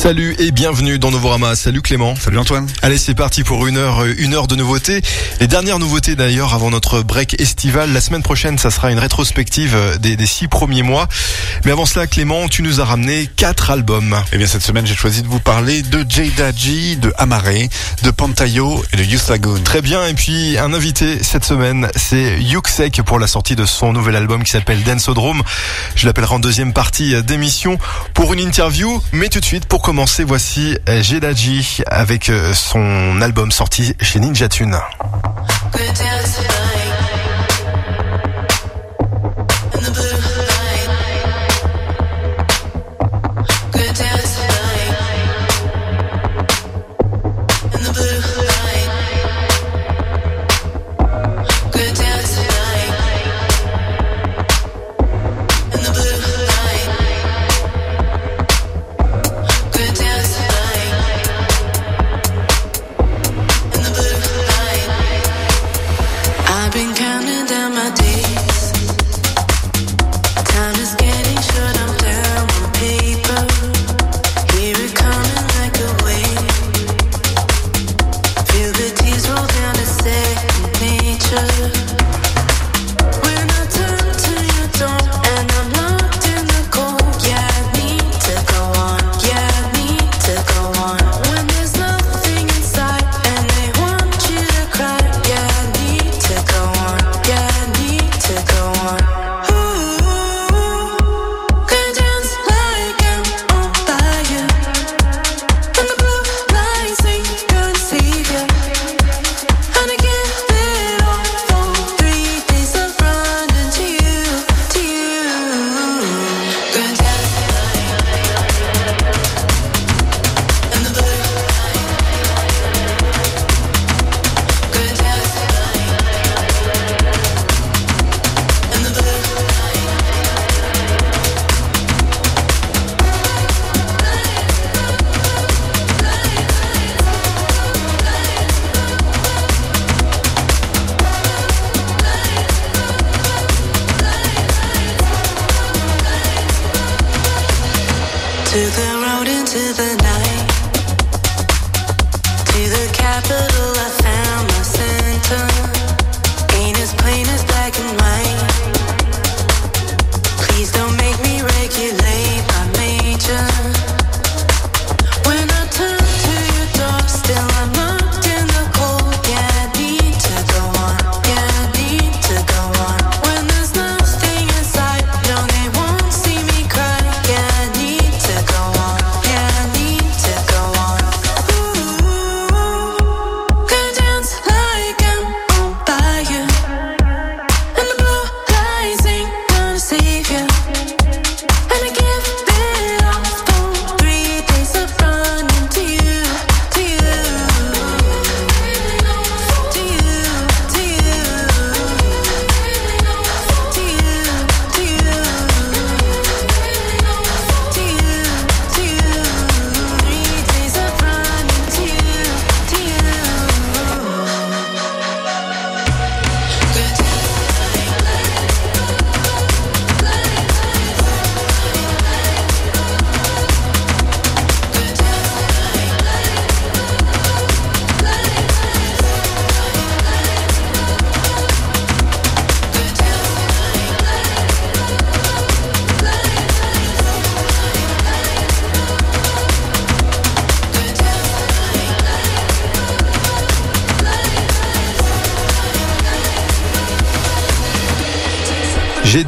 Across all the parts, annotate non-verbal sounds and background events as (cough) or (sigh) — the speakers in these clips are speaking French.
Salut et bienvenue dans Novorama. Salut Clément. Salut Antoine. Allez, c'est parti pour une heure, euh, une heure de nouveautés. Les dernières nouveautés d'ailleurs avant notre break estival. La semaine prochaine, ça sera une rétrospective euh, des, des six premiers mois. Mais avant cela, Clément, tu nous as ramené quatre albums. Eh bien, cette semaine, j'ai choisi de vous parler de Jada G, de Amare, de Pantayo et de Youth Lagoon. Très bien. Et puis, un invité cette semaine, c'est Yuxek pour la sortie de son nouvel album qui s'appelle Densodrome. Je l'appellerai en deuxième partie d'émission pour une interview. Mais tout de suite, pour commencer, voici Jedaji avec euh, son album sorti chez Ninja Tune.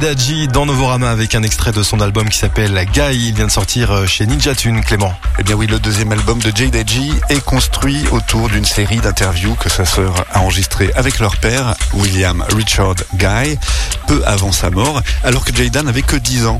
Jedaji dans Novorama avec un extrait de son album qui s'appelle Guy. Il vient de sortir euh, chez Ninja Tune, Clément. Eh bien oui, le deuxième album de Jada G est construit autour d'une série d'interviews que sa sœur a enregistrées avec leur père, William Richard Guy, peu avant sa mort, alors que Jada n'avait que 10 ans.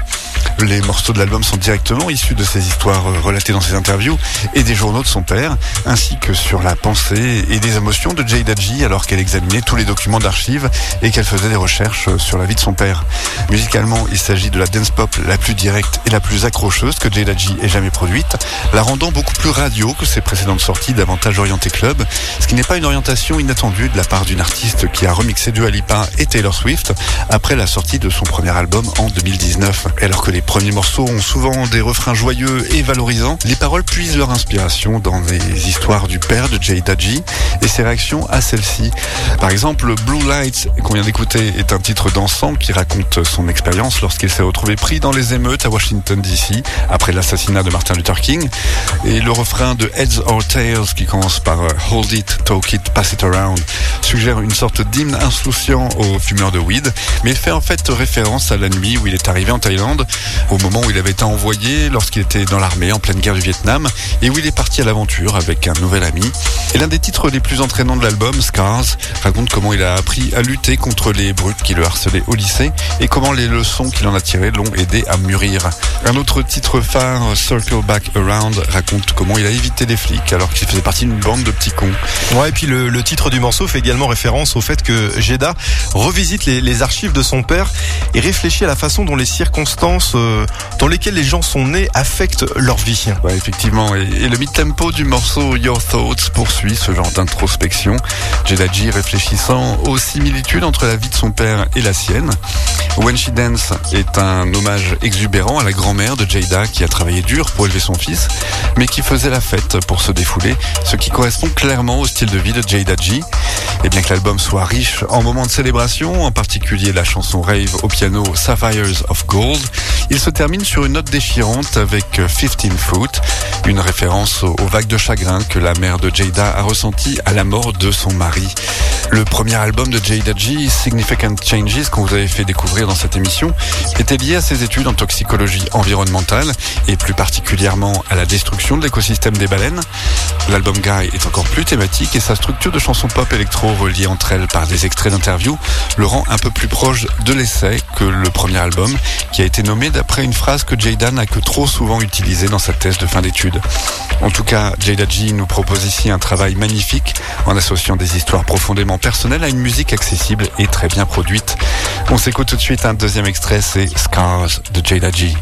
Les morceaux de l'album sont directement issus de ces histoires euh, relatées dans ses interviews et des journaux de son père, ainsi que sur la pensée et des émotions de G alors qu'elle examinait tous les documents d'archives et qu'elle faisait des recherches euh, sur la vie de son père. Musicalement, il s'agit de la dance pop la plus directe et la plus accrocheuse que Jada G ait jamais produite, la rendant beaucoup plus radio que ses précédentes sorties davantage orientées club, ce qui n'est pas une orientation inattendue de la part d'une artiste qui a remixé Dua Lipa et Taylor Swift après la sortie de son premier album en 2019, alors que les premiers morceaux ont souvent des refrains joyeux et valorisants, les paroles puisent leur inspiration dans les histoires du père de Jay Daji et ses réactions à celle-ci. Par exemple, Blue Lights, qu'on vient d'écouter, est un titre dansant qui raconte son expérience lorsqu'il s'est retrouvé pris dans les émeutes à Washington DC après l'assassinat de Martin Luther King. Et le refrain de Heads or Tails, qui commence par euh, Hold it, talk it, pass it around, suggère une sorte d'hymne insouciant aux fumeurs de weed, mais fait en fait référence à la nuit où il est arrivé en Thaïlande, au moment où il avait été envoyé lorsqu'il était dans l'armée en pleine guerre du Vietnam, et où il est parti à l'aventure avec un nouvel ami. Et l'un des titres les plus entraînants de l'album, Scars, raconte comment il a appris à lutter contre les brutes qui le harcelaient au lycée, et comment les leçons qu'il en a tirées l'ont aidé à mûrir. Un autre titre phare, Circle Back Around, raconte comment il a évité les flics alors qu'il faisait partie d'une bande de petits cons. Ouais, et puis le, le titre du morceau fait également référence au fait que Jeda revisite les, les archives de son père et réfléchit à la façon dont les circonstances euh, dans lesquelles les gens sont nés affectent leur vie. Ouais, effectivement. Et, et le mid-tempo du morceau Your Thoughts poursuit ce genre d'introspection. Jedaji réfléchissant aux similitudes entre la vie de son père et la sienne. When She Dance est un hommage exubérant à la grand-mère de Jada qui a travaillé dur pour élever son fils, mais qui faisait la fête pour se défouler, ce qui correspond clairement au style de vie de Jada G. Et bien que l'album soit riche en moments de célébration, en particulier la chanson rave au piano Sapphires of Gold, il se termine sur une note déchirante avec 15 Foot, une référence aux vagues de chagrin que la mère de Jada a ressenti à la mort de son mari. Le premier album de Jada G, Significant Changes, qu'on vous avait fait découvrir dans cette émission, était lié à ses études en toxicologie environnementale et plus particulièrement à la destruction de l'écosystème des baleines. L'album Guy est encore plus thématique et sa structure de chansons pop électro reliée entre elles par des extraits d'interviews le rend un peu plus proche de l'essai que le premier album qui a été nommé d'après une phrase que Jada n'a que trop souvent utilisée dans sa thèse de fin d'études. En tout cas, Jada G nous propose ici un travail magnifique en associant des histoires profondément personnelles à une musique accessible et très bien produite. On s'écoute tout de suite un deuxième extrait, c'est Scars de Jada G.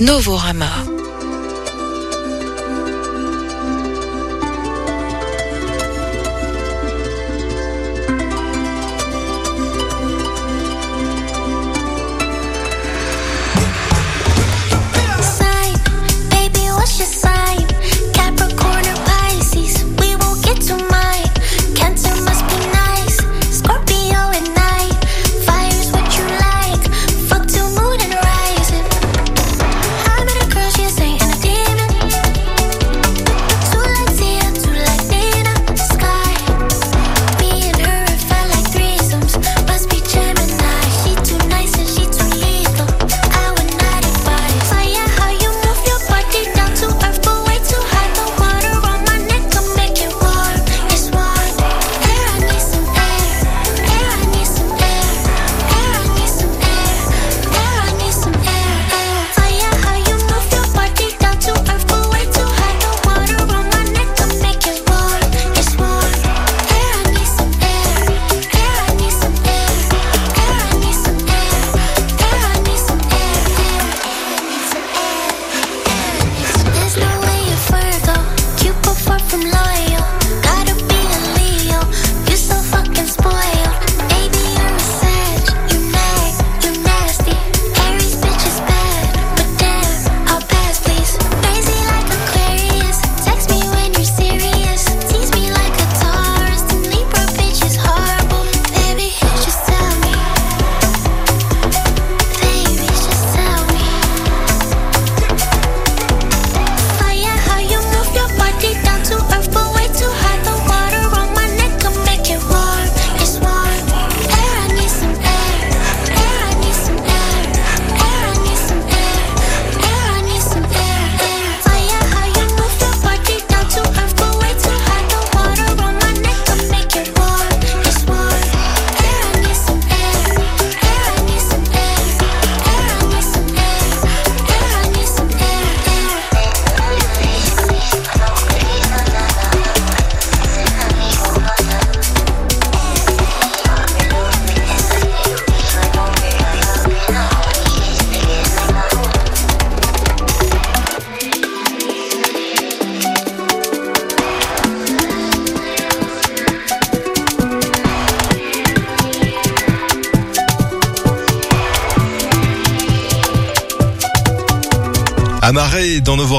N-O-V-O-R-A-M-A.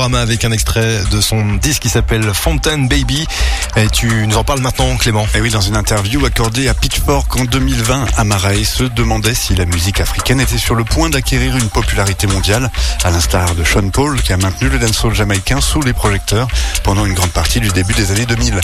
Avec un extrait de son disque qui s'appelle Fontaine Baby. Et tu nous en parles maintenant, Clément. Et oui, dans une interview accordée à Pitchfork en 2020, Amaray se demandait si la musique africaine était sur le point d'acquérir une popularité mondiale, à l'instar de Sean Paul, qui a maintenu le dancehall jamaïcain sous les projecteurs pendant une grande partie du début des années 2000.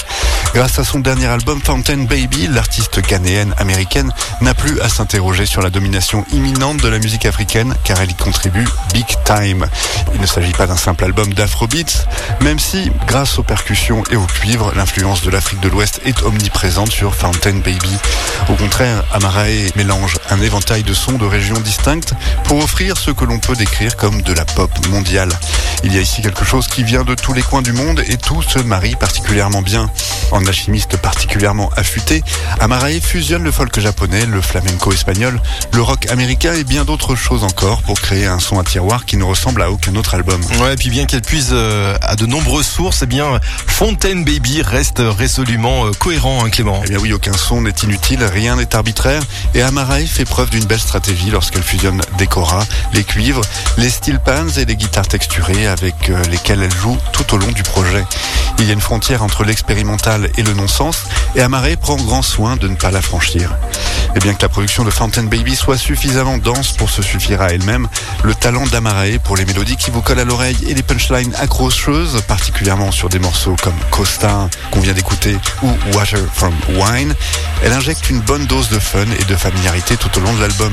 Grâce à son dernier album Fountain Baby, l'artiste ghanéenne américaine n'a plus à s'interroger sur la domination imminente de la musique africaine, car elle y contribue big time. Il ne s'agit pas d'un simple album d'afrobeats, même si, grâce aux percussions et au cuivre, l'influence de l'Afrique de l'Ouest est omniprésente sur Fountain Baby. Au contraire, Amarae mélange un éventail de sons de régions distinctes pour offrir ce que l'on peut décrire comme de la pop mondiale. Il y a ici quelque chose qui vient de tous les coins du monde et tout se marie particulièrement bien. En alchimiste particulièrement affûté, Amarae fusionne le folk japonais, le flamenco espagnol, le rock américain et bien d'autres choses encore pour créer un son à tiroir qui ne ressemble à aucun autre album. Ouais, puis bien qu'elle puise euh, à de nombreuses sources, eh bien Fontaine Baby reste résolument euh, cohérent, hein, Clément. Eh bien oui, aucun son n'est inutile, rien n'est arbitraire et Amarae fait preuve d'une belle stratégie lorsqu'elle fusionne des koras, les cuivres, les steel pans et les guitares texturées avec euh, lesquelles elle joue tout au long du projet. Il y a une frontière entre l'expérimental et le non-sens et Amarae prend grand soin de ne pas la franchir. Et bien que la production de Fountain Baby soit suffisamment dense pour se suffire à elle-même, le talent d'Amarae pour les mélodies qui vous collent à l'oreille et les punchlines accrocheuses, particulièrement sur des morceaux comme Costa qu'on vient d'écouter ou Water from Wine, elle injecte une bonne dose de fun et de familiarité tout au long de l'album.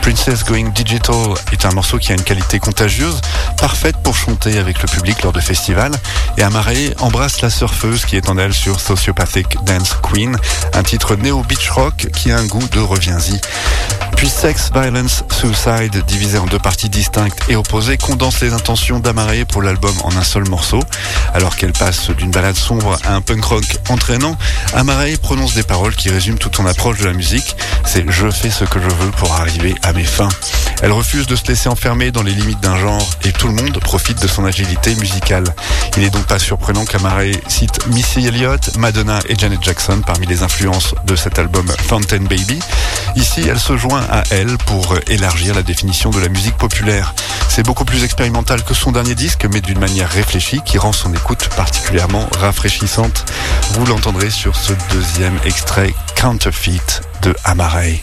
Princess Going Digital est un morceau qui a une qualité contagieuse, parfaite pour chanter avec le public lors de festivals, et Amarae embrasse la surfeuse qui est en elle sur Sociopathic Dance Queen, un titre néo-beach rock qui a un goût de reviens-y puis Sex, Violence, Suicide, divisé en deux parties distinctes et opposées, condense les intentions d'Amaré pour l'album en un seul morceau. Alors qu'elle passe d'une balade sombre à un punk rock entraînant, Amaré prononce des paroles qui résument toute son approche de la musique. C'est je fais ce que je veux pour arriver à mes fins. Elle refuse de se laisser enfermer dans les limites d'un genre et tout le monde profite de son agilité musicale. Il n'est donc pas surprenant qu'Amaré cite Missy Elliott, Madonna et Janet Jackson parmi les influences de cet album Fountain Baby. Ici, elle se joint à elle pour élargir la définition de la musique populaire. C'est beaucoup plus expérimental que son dernier disque, mais d'une manière réfléchie qui rend son écoute particulièrement rafraîchissante. Vous l'entendrez sur ce deuxième extrait Counterfeit de Amarei.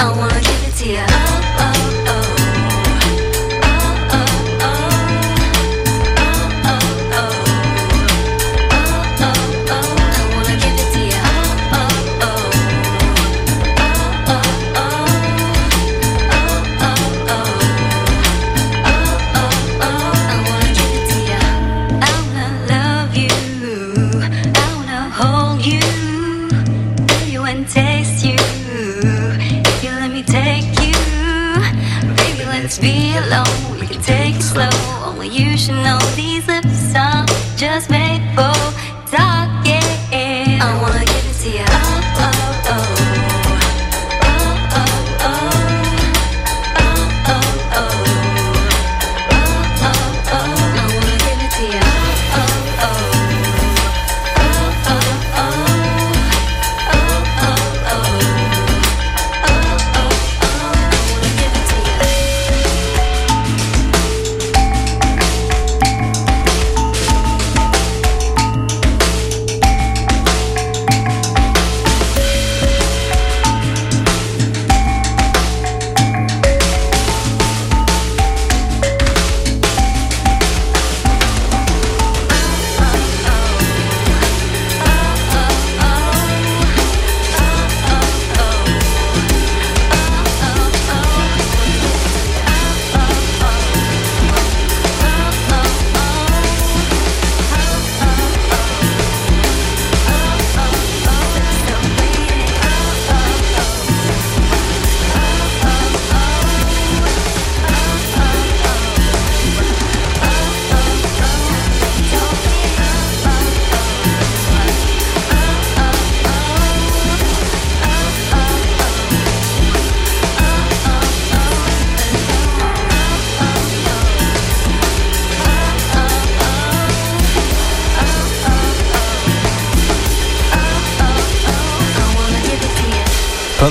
I wanna give it to you.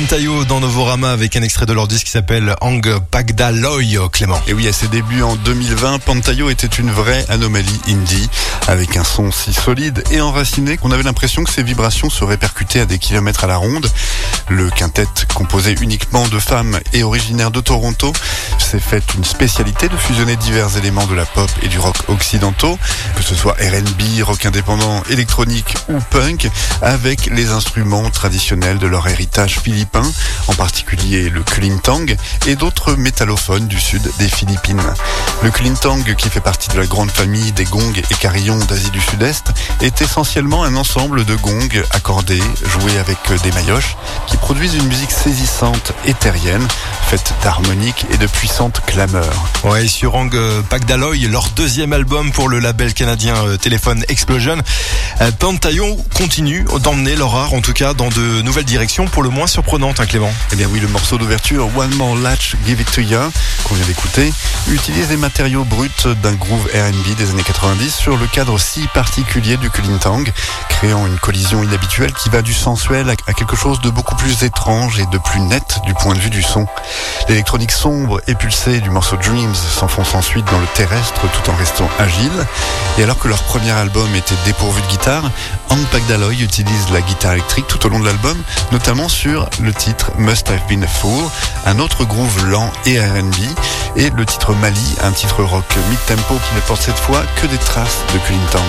Pantayo dans Novorama avec un extrait de leur disque qui s'appelle Ang Pagda Loy, Clément. Et oui, à ses débuts en 2020, Pantayo était une vraie anomalie indie, avec un son si solide et enraciné qu'on avait l'impression que ses vibrations se répercutaient à des kilomètres à la ronde. Le quintet, composé uniquement de femmes et originaire de Toronto, s'est fait une spécialité de fusionner divers éléments de la pop et du rock occidentaux, que ce soit R&B, rock indépendant, électronique ou punk, avec les instruments traditionnels de leur héritage philippin, en particulier le kulintang et d'autres métallophones du sud des Philippines. Le kulintang, qui fait partie de la grande famille des gongs et carillons d'Asie du Sud-Est, est essentiellement un ensemble de gongs accordés, joués avec des maillotches, qui produisent une musique saisissante et terrienne, faite d'harmoniques et de puissantes clameurs. Ouais, sur Ang Pagdaloy, leur deuxième album pour le label canadien euh, Telephone Explosion, euh, Pantayo continue d'emmener leur art, en tout cas, dans de nouvelles directions, pour le moins surprenantes, hein. Eh bien oui, le morceau d'ouverture One More Latch Give It To Ya, qu'on vient d'écouter, utilise les matériaux bruts d'un groove R&B des années 90 sur le cadre si particulier du Kulintang, créant une collision inhabituelle qui va du sensuel à quelque chose de beaucoup plus étrange et de plus net du point de vue du son. L'électronique sombre et pulsée du morceau Dreams s'enfonce ensuite dans le terrestre tout en restant agile. Et alors que leur premier album était dépourvu de guitare, Hank Pagdaloy utilise la guitare électrique tout au long de l'album, notamment sur le titre Must Have Been a Fool, un autre groove lent et R&B, et le titre Mali, un titre rock mid-tempo qui ne porte cette fois que des traces de Kulintang.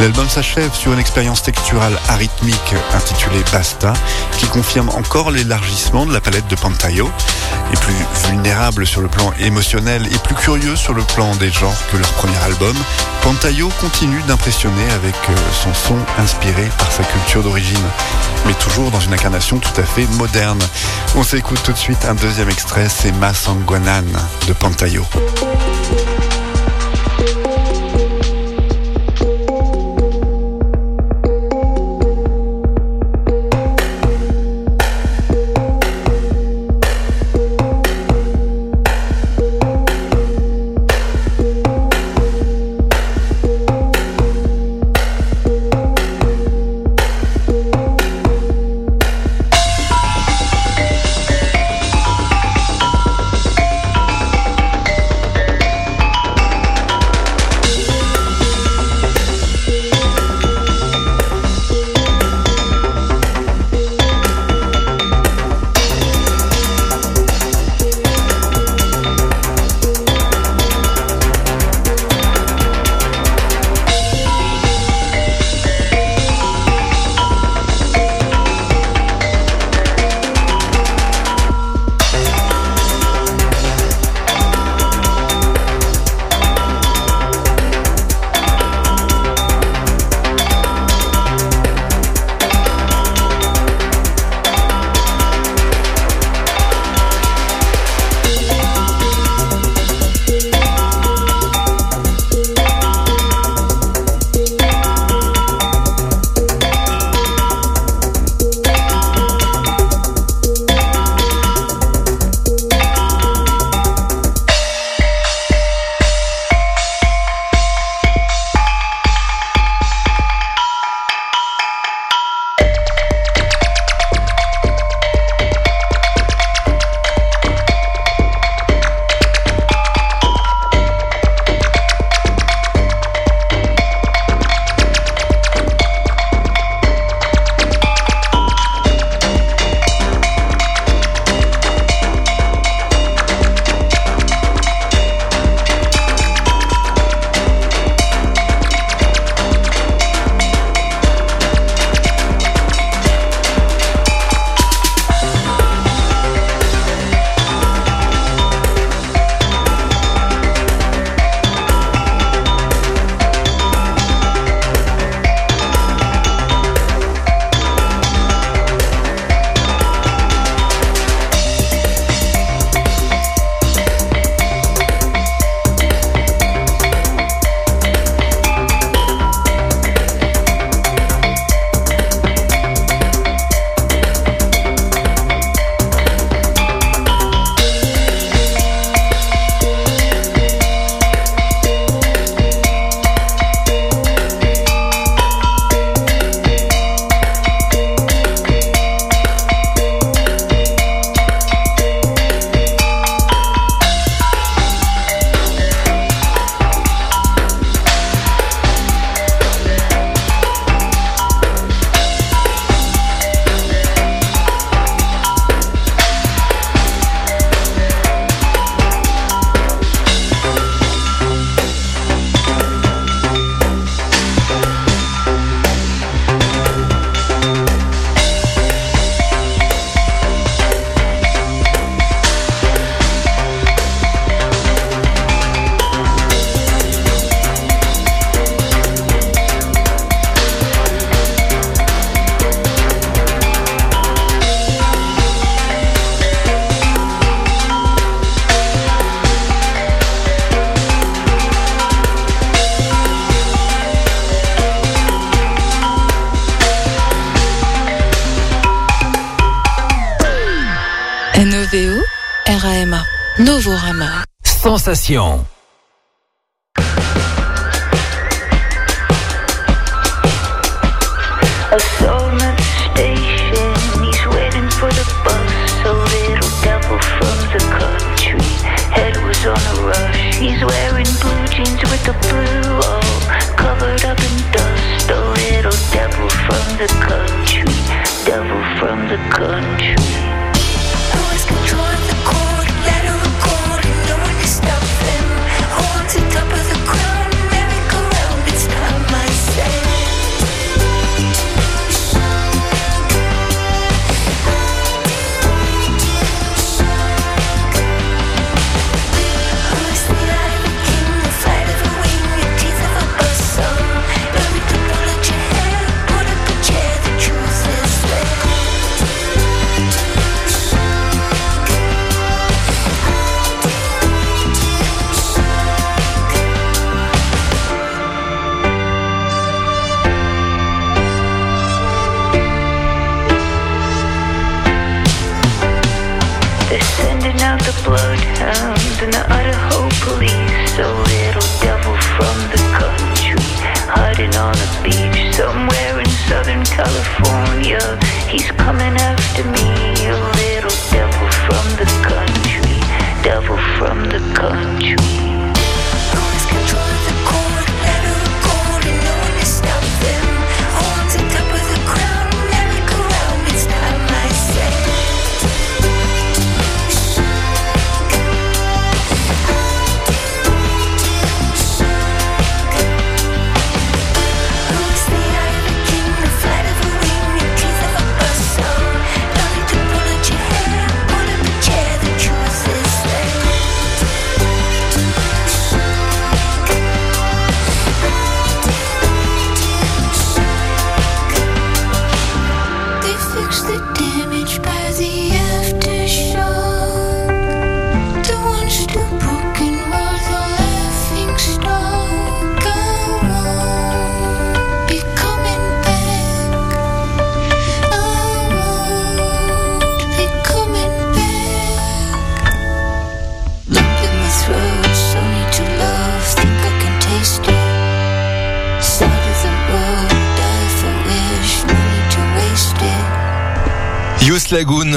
L'album s'achève sur une expérience texturale arythmique intitulée Basta, qui confirme encore l'élargissement de la palette de Pantayo, et plus vulnérable sur le plan émotionnel et plus curieux sur le plan des genres que leur premier album, Pantayo continue d'impressionner avec euh, son son inspiré par sa culture d'origine, mais toujours dans une incarnation tout à fait moderne. On s'écoute tout de suite un deuxième extrait, c'est Masanguanan de Pantayo.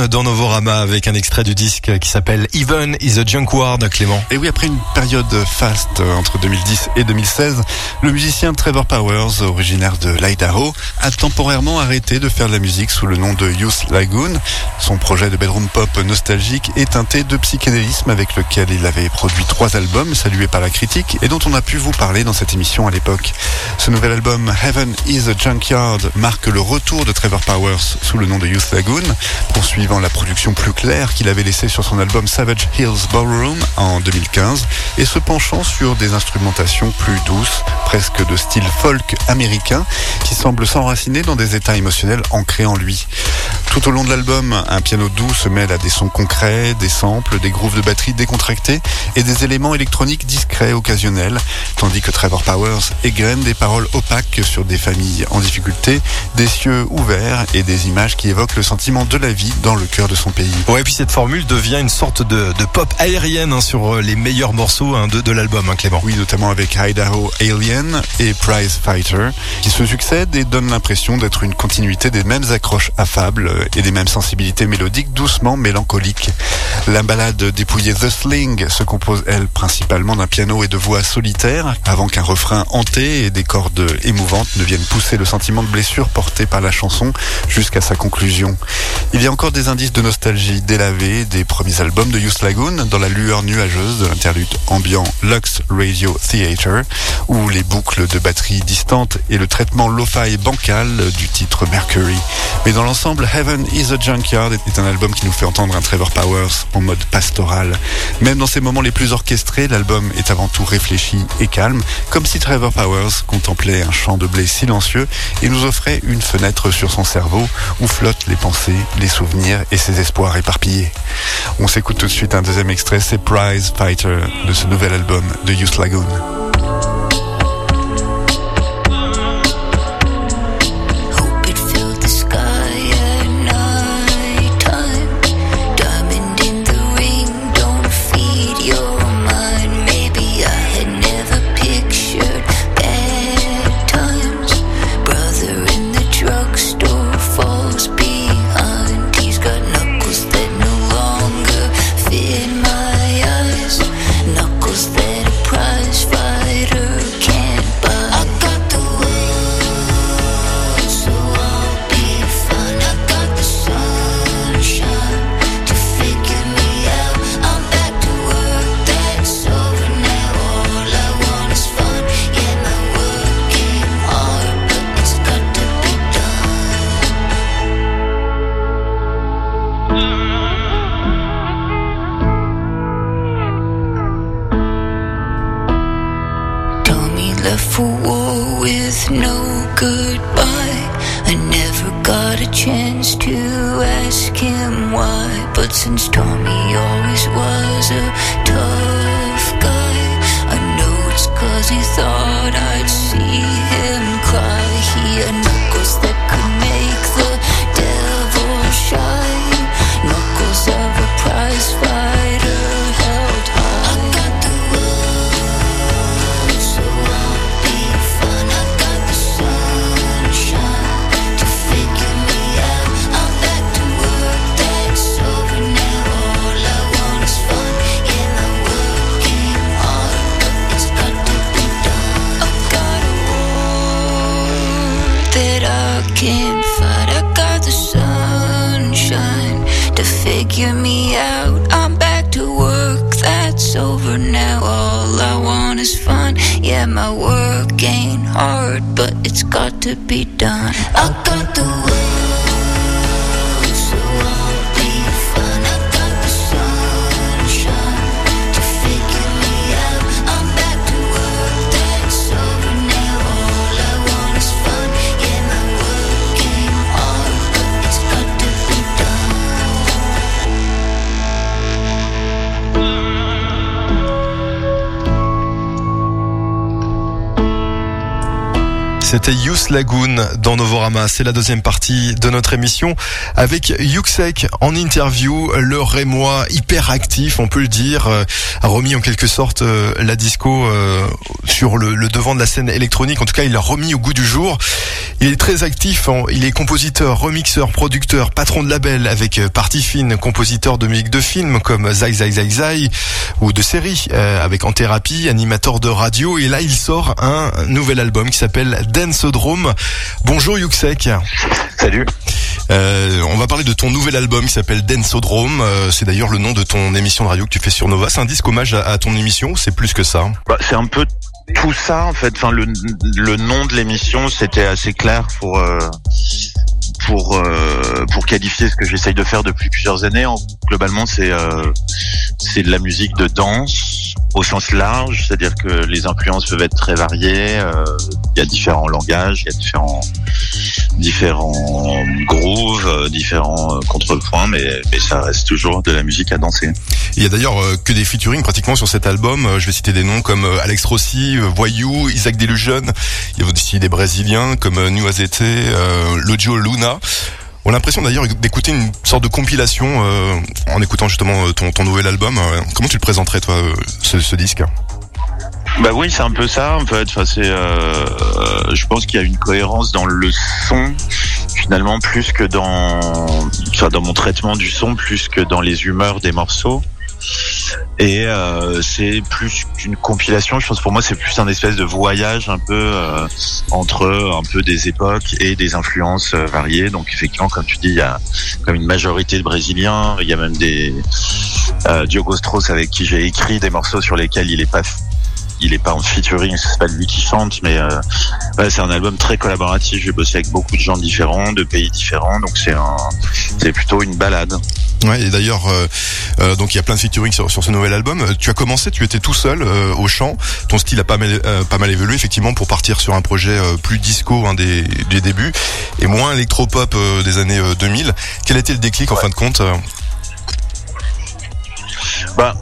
Dans Novorama avec un extrait du disque qui s'appelle Even is a Junkyard, Clément. Et oui, après une période faste euh, entre 2010 et 2016, le musicien Trevor Powers, originaire de l'Idaho, a temporairement arrêté de faire de la musique sous le nom de Youth Lagoon. Son projet de bedroom pop nostalgique est teinté de psychédélisme avec lequel il avait produit trois albums salués par la critique et dont on a pu vous parler dans cette émission à l'époque. Ce nouvel album Heaven is a Junkyard marque le retour de Trevor Powers sous le nom de Youth Lagoon, poursuivant la production plus claire qu'il avait laissée sur son album Savage Hills Ballroom en 2015 et se penchant sur des instrumentations plus douces, presque de style folk américain, qui semblent s'enraciner dans des états émotionnels ancrés en lui. Tout au long de l'album, un piano doux se mêle à des sons concrets, des samples, des grooves de batterie décontractés et des éléments électroniques discrets occasionnels, tandis que Trevor Powers égrène des paroles opaques sur des familles en difficulté, des cieux ouverts et des images qui évoquent le sentiment de la vie dans le cœur de son pays. Ouais, puis cette formule devient une sorte de, de pop aérienne hein, sur euh, les meilleurs morceaux hein, de, de l'album, hein, Clément. Oui, notamment avec Idaho Alien et Prize Fighter, qui se succèdent et donnent l'impression d'être une continuité des mêmes accroches affables euh, et des mêmes sensibilités mélodiques doucement mélancoliques. La balade dépouillée The Sling se compose, elle, principalement d'un piano et de voix solitaires, avant qu'un refrain hanté et des cordes émouvantes ne viennent pousser le sentiment de blessure porté par la chanson jusqu'à sa conclusion. Il y a encore des indices de nostalgie délavés des premiers albums de Youth Lagoon dans la lueur nuageuse de l'interlude ambiant Lux Radio Theater, ou les boucles de batterie distantes et le traitement lo-fi bancal du titre Mercury. Mais dans l'ensemble, Heaven is a Junkyard est un album qui nous fait entendre un Trevor Powers en mode pastoral. Même dans ses moments les plus orchestrés, l'album est avant tout réfléchi et calme, comme si Trevor Powers contemplait un champ de blé silencieux et nous offrait une fenêtre sur son cerveau où flottent les pensées, les souvenirs et ses espoirs On s'écoute tout de suite un deuxième extrait, c'est Prize Fighter de ce nouvel album de Youth Lagoon. Hard, but it's got to be done. I got the C'était Yous Lagoon dans Novorama. C'est la deuxième partie de notre émission avec Yuxek en interview, le Rémois hyper actif, on peut le dire, euh, a remis en quelque sorte euh, la disco euh, sur le, devant de la scène électronique. En tout cas, il l'a remis au goût du jour. Il est très actif. Il est compositeur, remixeur, producteur, patron de label avec euh, Partie Fine, compositeur de musique de films comme Zai Zai Zai Zai ou de séries euh, avec En Thérapie, animateur de radio. Et là, il sort un nouvel album qui s'appelle Dancodrome. Bonjour Yuxek. Salut. Euh, on va parler de ton nouvel album qui s'appelle Dancodrome. Euh, c'est d'ailleurs le nom de ton émission de radio que tu fais sur Nova. C'est un disque hommage à, à ton émission. ou C'est plus que ça? Bah, c'est un peu tout ça en fait. Enfin, le, le nom de l'émission, c'était assez clair pour euh, pour euh, pour qualifier ce que j'essaye de faire depuis plusieurs années. En- globalement, c'est euh, c'est de la musique de danse au sens large, c'est-à-dire que les influences peuvent être très variées. euh, Il y a différents langages, il y a différents différents grooves, euh, différents euh, contrepoints, mais mais ça reste toujours de la musique à danser. Il y a d'ailleurs que des featuring pratiquement sur cet album. Je vais citer des noms comme Alex Rossi, Voyou, Isaac Delusion. Il y a aussi des Brésiliens comme Nu AZT, euh, Lojo Luna. On a l'impression d'ailleurs d'écouter une sorte de compilation euh, en écoutant justement euh, ton, nouvel album. Euh, Comment tu le présenterais toi ce, disque? Bah oui, c'est un peu ça en fait. Enfin, c'est, je pense qu'il y a une cohérence dans le son finalement plus que dans mon traitement du son, plus que dans les humeurs des morceaux. Et euh, c'est plus qu'une compilation. Je pense pour moi c'est plus un espèce de voyage un peu euh, entre un peu des époques et des influences euh, variées. Donc effectivement, comme tu dis, il y a comme une majorité de Brésiliens. Il y a même des Diogo Strauss avec qui j'ai écrit des morceaux sur lesquels il est pas il est pas en featuring, c'est pas lui qui chante, mais c'est un album très collaboratif. J'ai bossé avec beaucoup de gens différents, de pays différents, donc c'est un, c'est plutôt une balade. Ouais, et d'ailleurs, euh, euh, donc il y a plein de featuring sur, sur ce nouvel album. Euh, Tu as commencé, tu étais tout seul euh, au chant. Ton style a pas mal, euh, pas mal évolué effectivement pour partir sur un projet euh, plus disco hein, des, des débuts et moins électropop euh, des années euh, 2000. Quel a été le déclic en fin de compte Bah,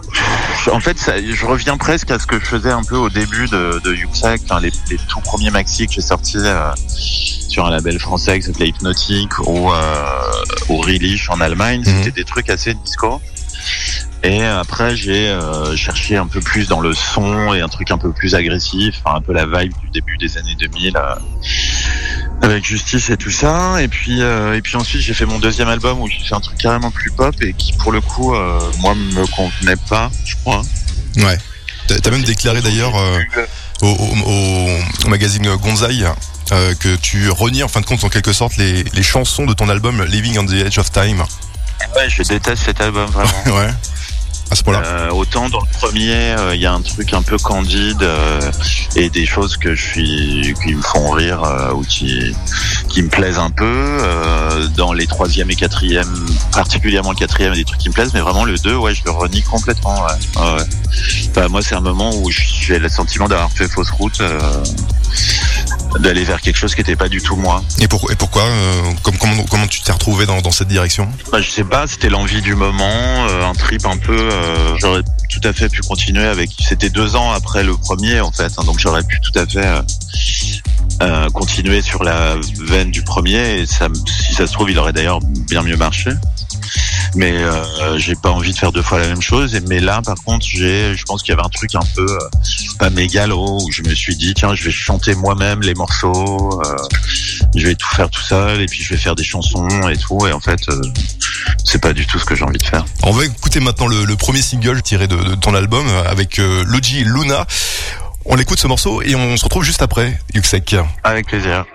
en fait, ça, je reviens presque à ce que je faisais un peu au début de, de enfin, les, les tout premiers maxi que j'ai sortis euh, sur un label français qui s'appelait Hypnotic ou euh, au Relish en Allemagne. Mhm. C'était des trucs assez disco. Et après, j'ai euh, cherché un peu plus dans le son et un truc un peu plus agressif, un peu la vibe du début des années 2000 euh, avec Justice et tout ça. Et puis, euh, et puis ensuite, j'ai fait mon deuxième album où j'ai fait un truc carrément plus pop et qui, pour le coup, moi, me convenait pas, je crois. Ouais. T'as même déclaré d'ailleurs au, au- au magazine Gonzai euh, que tu renies en fin de compte en quelque sorte les, les chansons de ton album Living on the Edge of Time. Ouais, je déteste cet album vraiment. (laughs) ouais. Euh, autant dans le premier, euh, il y a un truc un peu candide euh, et des choses que je suis qui me font rire ou qui qui me plaisent un peu. Dans les troisième et quatrième, particulièrement le quatrième, des trucs qui me plaisent, mais vraiment le deux, ouais, je le renie complètement. Ouais. Moi, c'est un moment où j'ai le sentiment d'avoir fait fausse route. D'aller vers quelque chose qui n'était pas du tout moi. Et, pour, et pourquoi euh, comme, comment, comment tu t'es retrouvé dans, dans cette direction? Bah, je sais pas, c'était l'envie du moment, euh, un trip un peu. euh, j'aurais tout à fait pu continuer avec. C'était deux ans après le premier en fait, hein, donc j'aurais pu tout à fait euh, euh, continuer sur la veine du premier. Et ça, si ça se trouve, il aurait d'ailleurs bien mieux marché. Mais euh, j'ai pas envie de faire deux fois la même chose. Et mais là, par contre, j'ai, je pense qu'il y avait un truc un peu euh, pas mégalo où je me suis dit tiens, je vais chanter moi-même les morceaux. euh, je vais tout faire tout seul et puis je vais faire des chansons et tout. Et en fait, c'est pas du tout ce que j'ai envie de faire. On va écouter maintenant le, le premier single tiré de, de ton album avec Logi et Luna. On l'écoute ce morceau et on se retrouve juste après, Yuxek. Avec plaisir.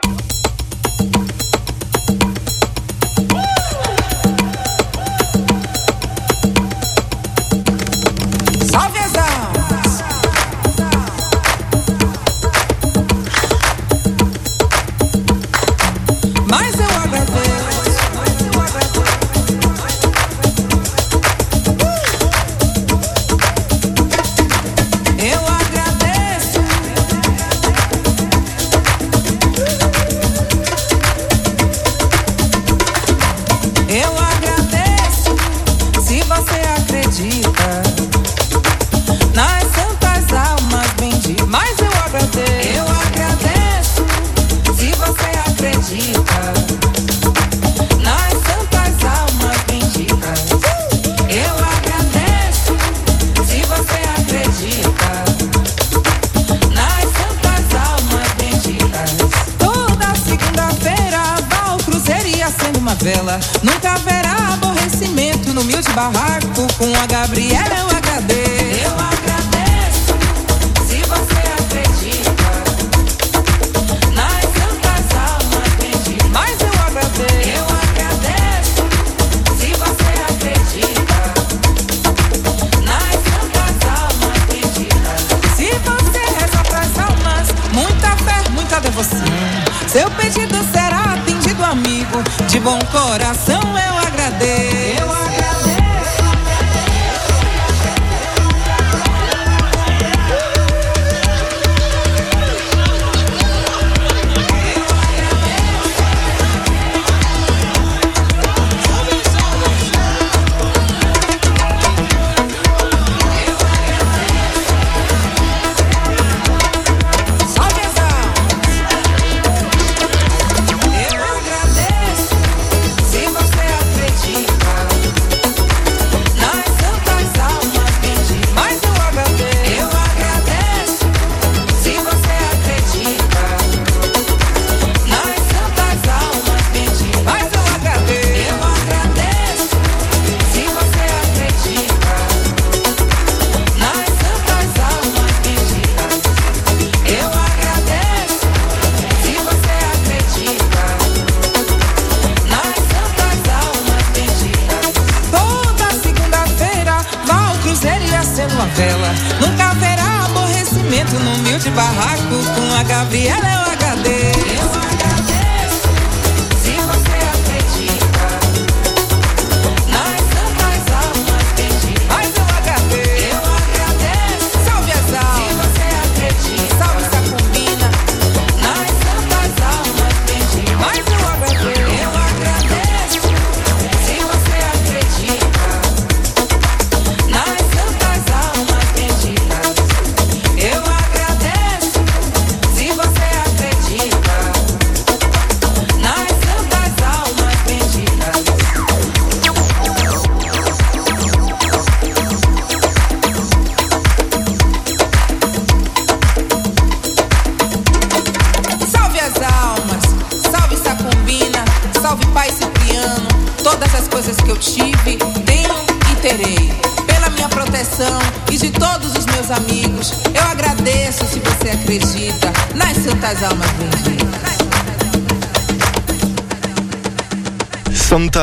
cambiar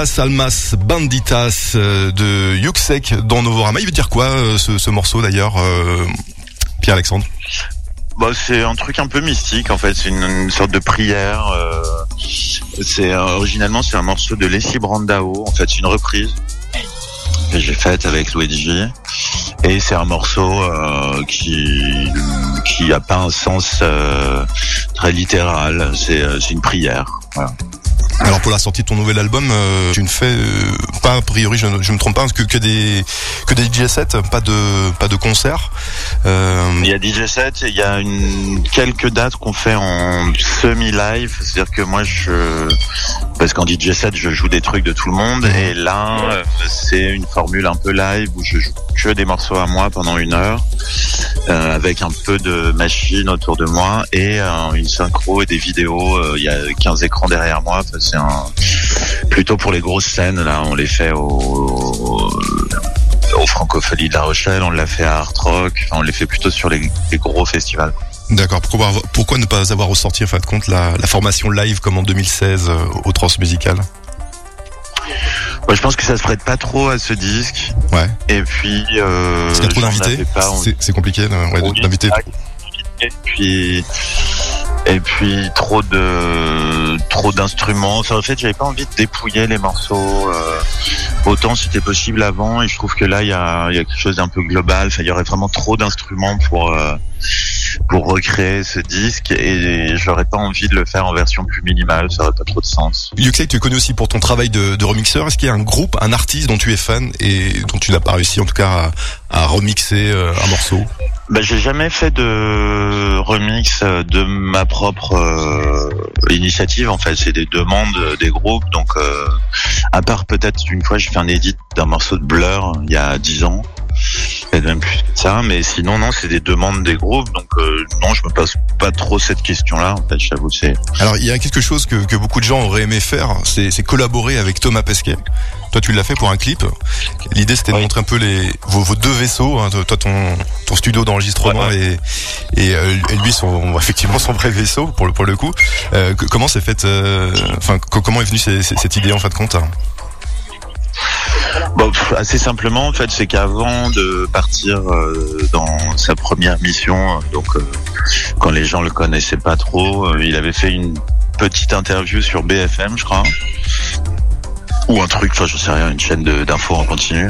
Santas Almas Banditas euh, de Yuxek dans Novorama. Il veut dire quoi euh, ce, ce morceau d'ailleurs, euh, Pierre-Alexandre? Bah, c'est un truc un peu mystique en fait, c'est une, sorte de prière. c'est originalement c'est un morceau de Leslie Brandao, en fait c'est une reprise que j'ai faite avec Luigi. Et c'est un morceau qui qui a pas un sens très littéral. C'est une prière. Voilà. Alors pour la sortie de ton nouvel album, euh, tu ne fais euh, pas a priori, je, ne- me trompe pas, que, des que des DJ sets, pas de pas de concerts. Euh, Il y a DJ set, il y a une, quelques dates qu'on fait en semi-live, c'est-à-dire que moi je, parce qu'en DJ set je joue des trucs de tout le monde et là c'est une formule un peu live où je joue que des morceaux à moi pendant une heure euh, avec un peu de machine autour de moi et euh, une synchro et des vidéos. euh, Il y a 15 écrans derrière moi. Enfin, c'est un plutôt pour les grosses scènes là, on les fait au au Francophonie de La Rochelle, on l'a fait à Art Rock, enfin, on les fait plutôt sur les, les gros festivals. D'accord. Pourquoi pourquoi ne pas avoir ressorti en fin de compte la, la formation live comme en 2016 euh, au Transmusical Moi, je pense que ça se prête pas trop à ce disque. Ouais. Et puis, euh, Parce qu'il y a trop d'invités. C'est compliqué ouais, d'inviter. Et puis, et puis trop de trop d'instruments. Enfin, en fait, j'avais pas envie de dépouiller les morceaux euh, autant c'était possible avant. Et je trouve que là, il y a, il y a quelque chose d'un peu global. Enfin, il y aurait vraiment trop d'instruments pour euh, pour recréer ce disque. Et j'aurais pas envie de le faire en version plus minimale. Ça aurait pas trop de sens. Yuxek, tu es connu aussi pour ton travail de, de remixeur. Est-ce qu'il y a un groupe, un artiste dont tu es fan et dont tu n'as pas réussi en tout cas à, à remixer euh, un morceau? Bah, j'ai jamais fait de remix de ma propre euh, initiative. En fait, c'est des demandes des groupes. Donc, euh, à part peut-être une fois, j'ai fait un edit d'un morceau de Blur il y a 10 ans. Peut-être même plus que ça. Mais sinon, non, c'est des demandes des groupes. Donc, euh, non, je me pose pas trop cette question-là. En fait, j'avoue, c'est. Alors il y a quelque chose que, que beaucoup de gens auraient aimé faire, c'est collaborer avec Thomas Pesquet. Toi tu l'as fait pour un clip. L'idée c'était de Oui. montrer un peu les vos, vos deux vaisseaux, hein, toi ton ton studio d'enregistrement Ouais, et et, euh, et lui son effectivement son vrai vaisseau pour le pour le coup. Euh, comment s'est fait enfin co- comment est venue cette idée en fin de compte? hein Bon, assez simplement, en fait, c'est qu'avant de partir euh, dans sa première mission, donc euh, quand les gens le connaissaient pas trop, euh, il avait fait une petite interview sur BFM, je crois, ou un truc, enfin, je sais rien, une chaîne d'infos en continu.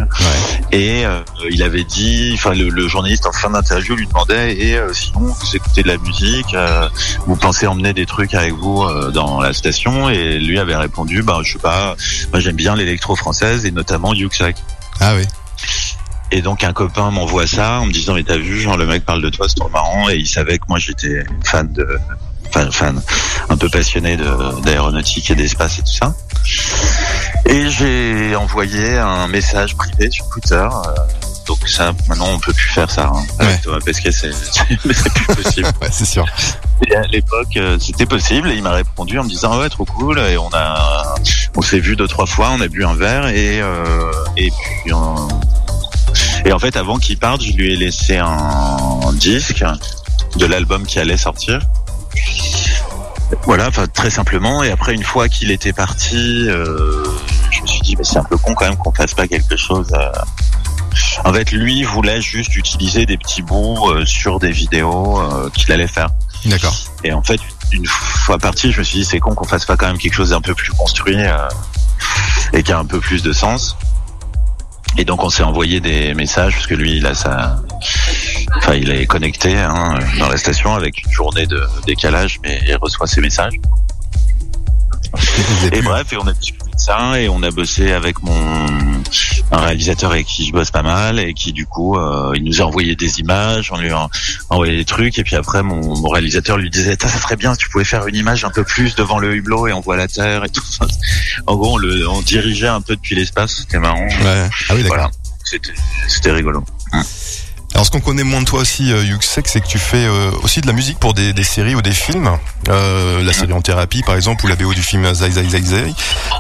Et euh, il avait dit, enfin, le, le journaliste en fin d'interview lui demandait, et euh, sinon, vous écoutez de la musique, euh, vous pensez emmener des trucs avec vous euh, dans la station Et lui avait répondu, bah, je sais pas, moi j'aime bien l'électro française et notamment Yuxak. Ah oui. Et donc un copain m'envoie ça en me disant mais t'as vu genre le mec parle de toi c'est trop marrant et il savait que moi j'étais fan de fan un peu passionné de d'aéronautique et d'espace et tout ça. Et j'ai envoyé un message privé sur Twitter. euh, donc ça maintenant on peut plus faire ça. Hein. Avec Ouais. Thomas Pesquet (laughs) c'est plus possible. (laughs) Ouais c'est sûr. Et à l'époque, euh, c'était possible. Et il m'a répondu en me disant ouais, trop cool. Et on a, on s'est vu deux trois fois. On a bu un verre et euh, et puis on- et en fait, avant qu'il parte, je lui ai laissé un disque de l'album qui allait sortir. Voilà, très simplement. Et après, une fois qu'il était parti, euh, je me suis dit mais c'est un peu con quand même qu'on fasse pas quelque chose. En fait, lui voulait juste utiliser des petits bouts euh, sur des vidéos euh, qu'il allait faire. D'accord. Et en fait, une fois parti, je me suis dit c'est con qu'on fasse pas quand même quelque chose d'un peu plus construit et qui a un peu plus de sens. Et donc on s'est envoyé des messages parce que lui il a sa, enfin il est connecté hein, dans la station avec une journée de décalage, mais il reçoit ses messages. Et bref, et on a discuté de ça et on a bossé avec mon un réalisateur avec qui je bosse pas mal et qui du coup euh, il nous a envoyé des images, on lui a envoyé des trucs et puis après mon, mon réalisateur lui disait ça, ça serait bien si tu pouvais faire une image un peu plus devant le hublot et on voit la terre et tout. Enfin, en gros, on le on dirigeait un peu depuis l'espace, c'était marrant. Ouais. Ah oui d'accord. Voilà, c'était c'était rigolo. Alors ce qu'on connaît moins de toi aussi, euh, Yuxek, c'est que tu fais euh, aussi de la musique pour des, des séries ou des films. Euh, la série En Thérapie par exemple, ou la BO du film Zai Zai Zai Zai.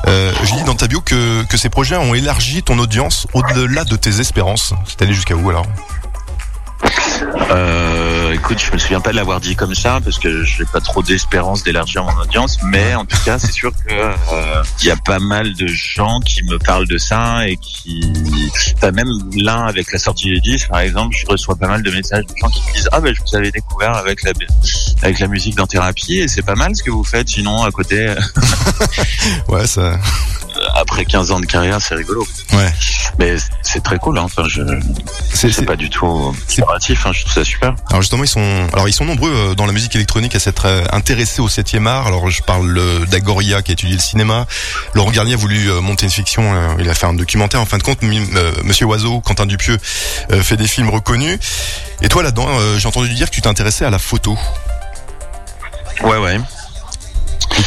Euh, je lis dans ta bio que, que ces projets ont élargi ton audience au-delà de tes espérances. C'est allé jusqu'à où alors? Euh, écoute, je me souviens pas de l'avoir dit comme ça parce que j'ai pas trop d'espérance d'élargir mon audience, mais en tout cas, c'est sûr que euh, y a pas mal de gens qui me parlent de ça et qui, même là avec la sortie du disque, par exemple, je reçois pas mal de messages de gens qui me disent ah ben je vous avais découvert avec la avec la musique dans thérapie et c'est pas mal ce que vous faites. Sinon à côté, euh, (laughs) Ouais, ça. Après 15 ans de carrière, c'est rigolo. Ouais. Mais c'est très cool. Hein. Enfin, je C'est- pas du tout péjoratif. Hein. Je trouve ça super. Alors justement, ils sont, alors ils sont nombreux euh, dans la musique électronique à s'être euh, intéressés au 7e art. Alors je parle euh, d'Agoria qui a étudié le cinéma. Laurent Garnier a voulu euh, monter une fiction. euh, il a fait un documentaire. En fin de compte, euh, Monsieur Oiseau, Quentin Dupieux euh, fait des films reconnus. Et toi là-dedans, euh, j'ai entendu dire que tu t'intéressais à la photo. Ouais, ouais.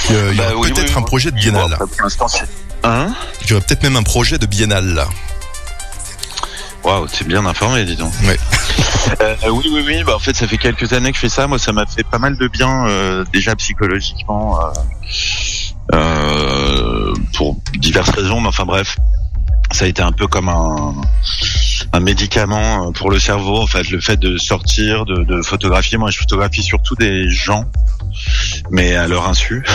Qu'il y Bah aurait oui, peut-être oui, un projet de Bon, biennale. après, pour l'instant. Hein Il y aurait peut-être même un projet de biennale. Waouh, t'es bien informé, dis donc. Ouais. (laughs) Euh, oui, oui, oui. Bah, en fait, ça fait quelques années que je fais ça. Moi, ça m'a fait pas mal de bien, euh, déjà psychologiquement, euh, pour diverses raisons. Mais enfin, bref, ça a été un peu comme un, un médicament pour le cerveau. En fait, le fait de sortir, de, de photographier. Moi, je photographie surtout des gens, mais à leur insu. (laughs)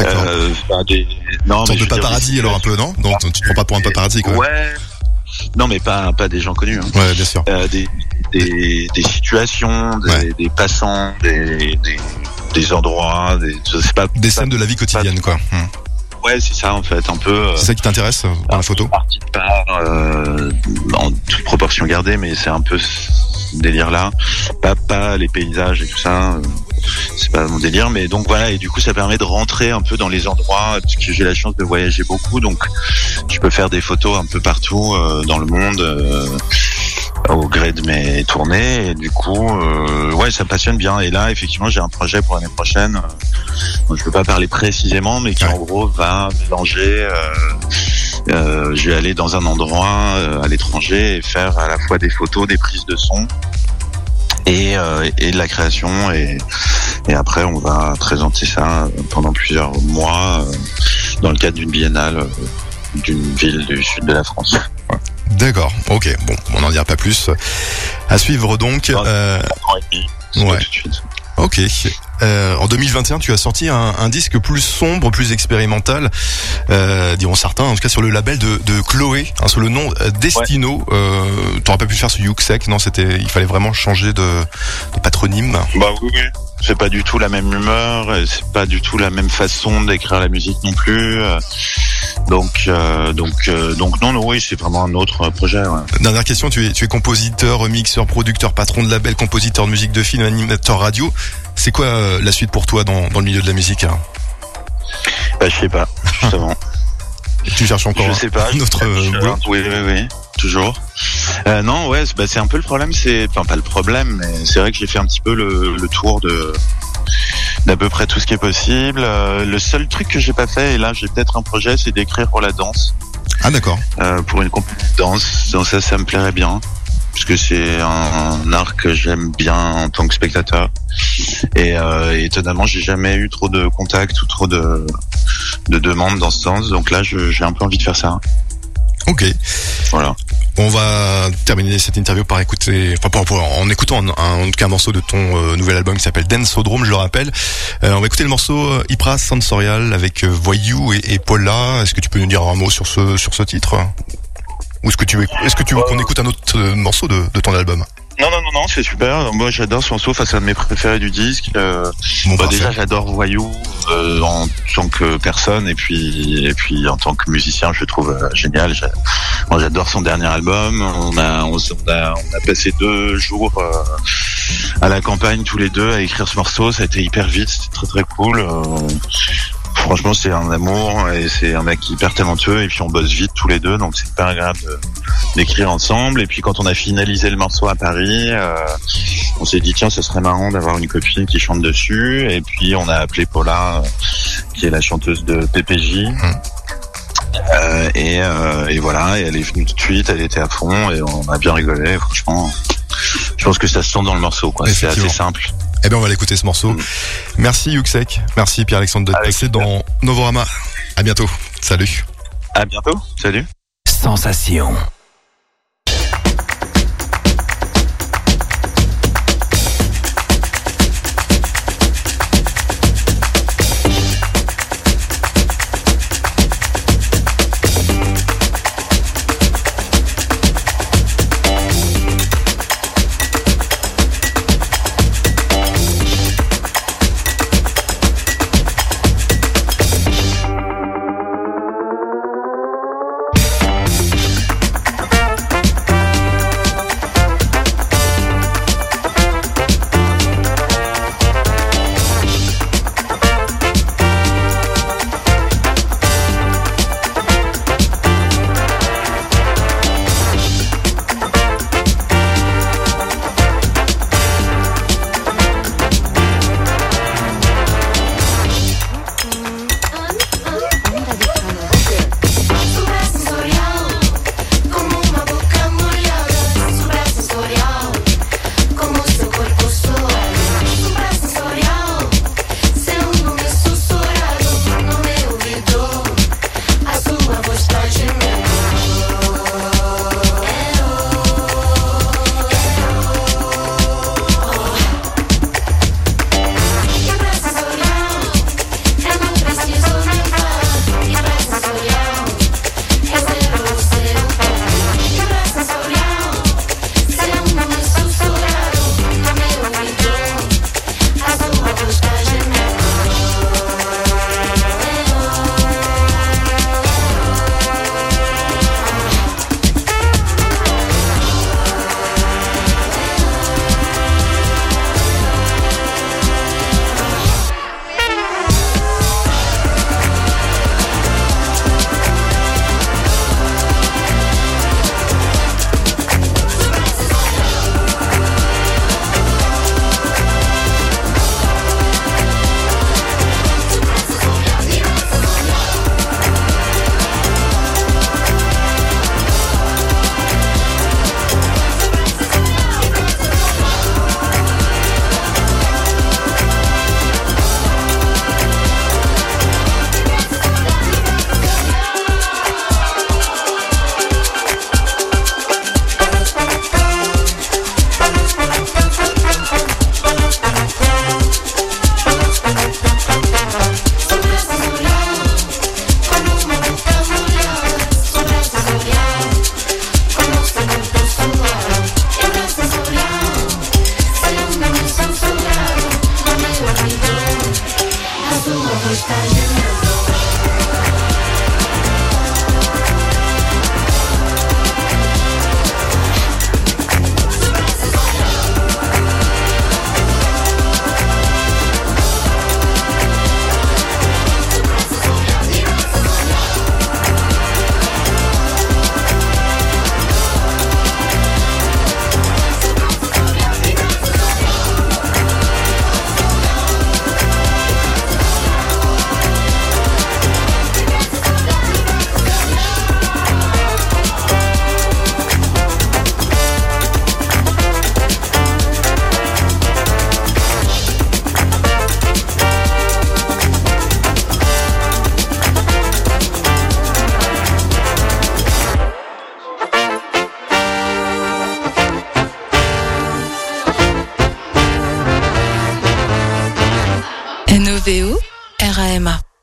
Euh, des... Non, mais de dire, paparazzi des alors un peu, non Non, tu te prends pas pour un paparazzi quoi. Ouais. Non, mais pas pas des gens connus. Hein. Ouais, bien sûr. Euh, des, des des situations, des, Ouais. des passants, des, des endroits, des je sais pas. Des pas- scènes de la vie quotidienne quoi. Hmm. Ouais, c'est ça en fait, un peu. euh, C'est ça qui t'intéresse dans la photo partie de part, euh, en toute proportion gardée, mais c'est un peu ce délire-là. Pas, pas les paysages et tout ça, euh, c'est pas mon délire, mais donc voilà, et du coup ça permet de rentrer un peu dans les endroits, parce que j'ai la chance de voyager beaucoup, donc je peux faire des photos un peu partout euh, dans le monde. euh, au gré de mes tournées et du coup euh, ouais ça me passionne bien et là effectivement j'ai un projet pour l'année prochaine euh, dont je peux pas parler précisément mais qui Ouais. en gros va mélanger euh, euh, je vais aller dans un endroit euh, à l'étranger et faire à la fois des photos, des prises de son et, euh, et de la création et, et après on va présenter ça pendant plusieurs mois euh, dans le cadre d'une biennale euh, d'une ville du sud de la France. D'accord. Ok. Bon, on n'en dira pas plus. À suivre donc. Euh, Ouais. Ok. Euh, en 2021, tu as sorti un, un disque plus sombre, plus expérimental, euh, diront certains, en tout cas sur le label de, de Chloé, hein, sous le nom euh, Destino. Euh, T'aurais pas pu faire ce Yuxek, non C'était, il fallait vraiment changer de, de patronyme. Bah oui, oui. C'est pas du tout la même humeur, c'est pas du tout la même façon d'écrire la musique non plus. euh, Donc, euh, donc, euh, donc non, non, oui, c'est vraiment un autre projet. ouais. Dernière question, tu es, tu es compositeur, mixeur, producteur, patron de label, compositeur de musique de film, animateur radio. C'est quoi euh, la suite pour toi dans, dans le milieu de la musique hein Bah, je sais pas, justement. (laughs) Tu cherches encore je sais pas. (laughs) euh, boulot Oui, oui, oui, toujours. Euh, non, ouais, c'est bah, c'est un peu le problème. C'est, enfin, pas le problème, mais c'est vrai que j'ai fait un petit peu le, le tour de d'à peu près tout ce qui est possible. Euh, le seul truc que j'ai pas fait, et là j'ai peut-être un projet, c'est d'écrire pour la danse. Ah d'accord. euh, pour une compagnie de danse. Donc ça, ça me plairait bien. Parce que c'est un art que j'aime bien en tant que spectateur. Et euh, étonnamment, j'ai jamais eu trop de contacts ou trop de, de demandes dans ce sens. Donc là, j'ai un peu envie de faire ça. Ok. Voilà. On va terminer cette interview par écouter, enfin pour, pour- en écoutant un, un, morceau de ton euh, nouvel album qui s'appelle Densodrome, je le rappelle. Euh, on va écouter le morceau euh, Hypra Sensorial avec Voyou et, et Paula. Est-ce que tu peux nous dire un mot sur ce sur ce titre? Ou est-ce que tu est-ce que tu veux qu'on écoute un autre euh, morceau de, de ton album? Non, non, non, non, c'est super. Moi, j'adore ce morceau. Enfin, c'est un de mes préférés du disque. Euh, Bon, bah, parfait. déjà, j'adore Voyou euh, en tant que personne et puis et puis en tant que musicien, je le trouve euh, génial. J'adore son dernier album. On a on, a on a passé deux jours euh, à la campagne tous les deux à écrire ce morceau. Ça a été hyper vite. C'était très très cool. Franchement, c'est un amour et c'est un mec hyper talentueux et puis on bosse vite tous les deux, donc c'est hyper agréable d'écrire ensemble. Et puis quand on a finalisé le morceau à Paris, euh, on s'est dit tiens, ce serait marrant d'avoir une copine qui chante dessus. Et puis on a appelé Paula, euh, qui est la chanteuse de PPJ. Euh, et, euh, et voilà, et elle est venue tout de suite, elle était à fond et on a bien rigolé. Franchement, je pense que ça se sent dans le morceau. quoi. C'est assez simple. Eh bien, on va l'écouter ce morceau. Mm. Merci Yuxek, merci Pierre-Alexandre d'être passé dans Novorama. À bientôt. Salut. À bientôt. Salut. Sensation.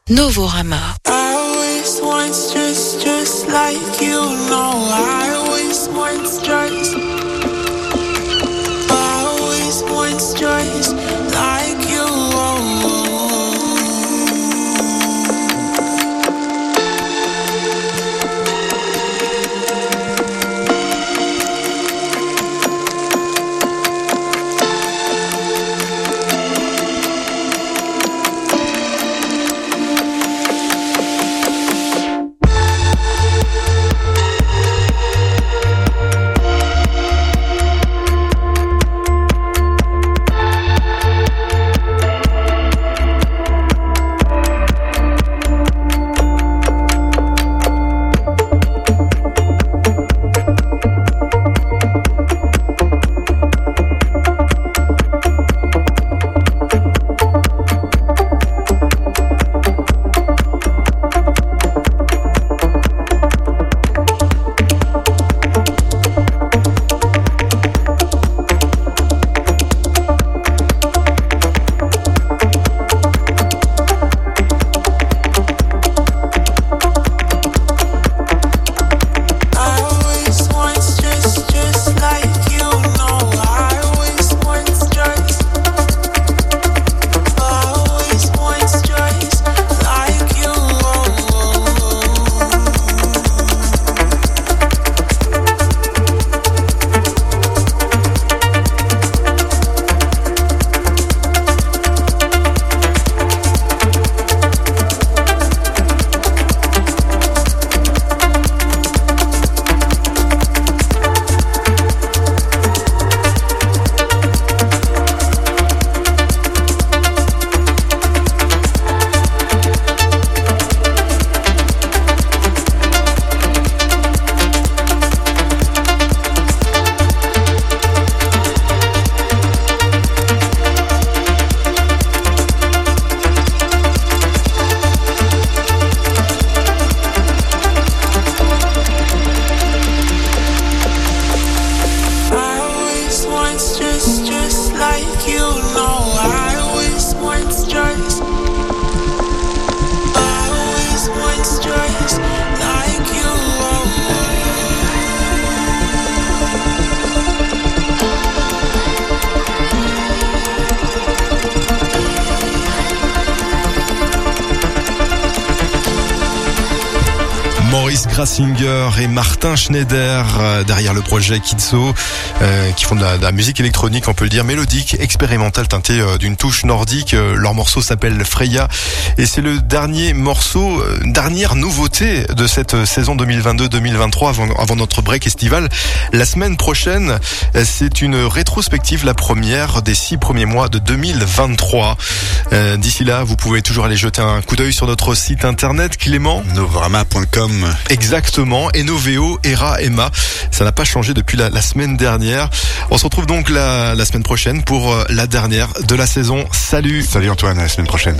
Novorama. Just, just like you know, I always once just Schneider euh, derrière le projet Kitso euh, qui font de la, musique électronique on peut le dire mélodique, expérimentale teintée euh, d'une touche nordique. Leur morceau s'appelle Freya et c'est le dernier morceau, dernière nouveauté de cette saison 2022-2023 avant, avant notre break estival. La semaine prochaine, c'est une rétrospective, la première des six premiers mois de 2023. Euh, D'ici là, vous pouvez toujours aller jeter un coup d'œil sur notre site internet Clément. Novorama.com. Exactement, Enoveo, Era, Emma. Ça n'a pas changé depuis la, la semaine dernière. On se retrouve donc la, la semaine prochaine pour euh, la dernière de la saison. Salut Salut Antoine, à la semaine prochaine.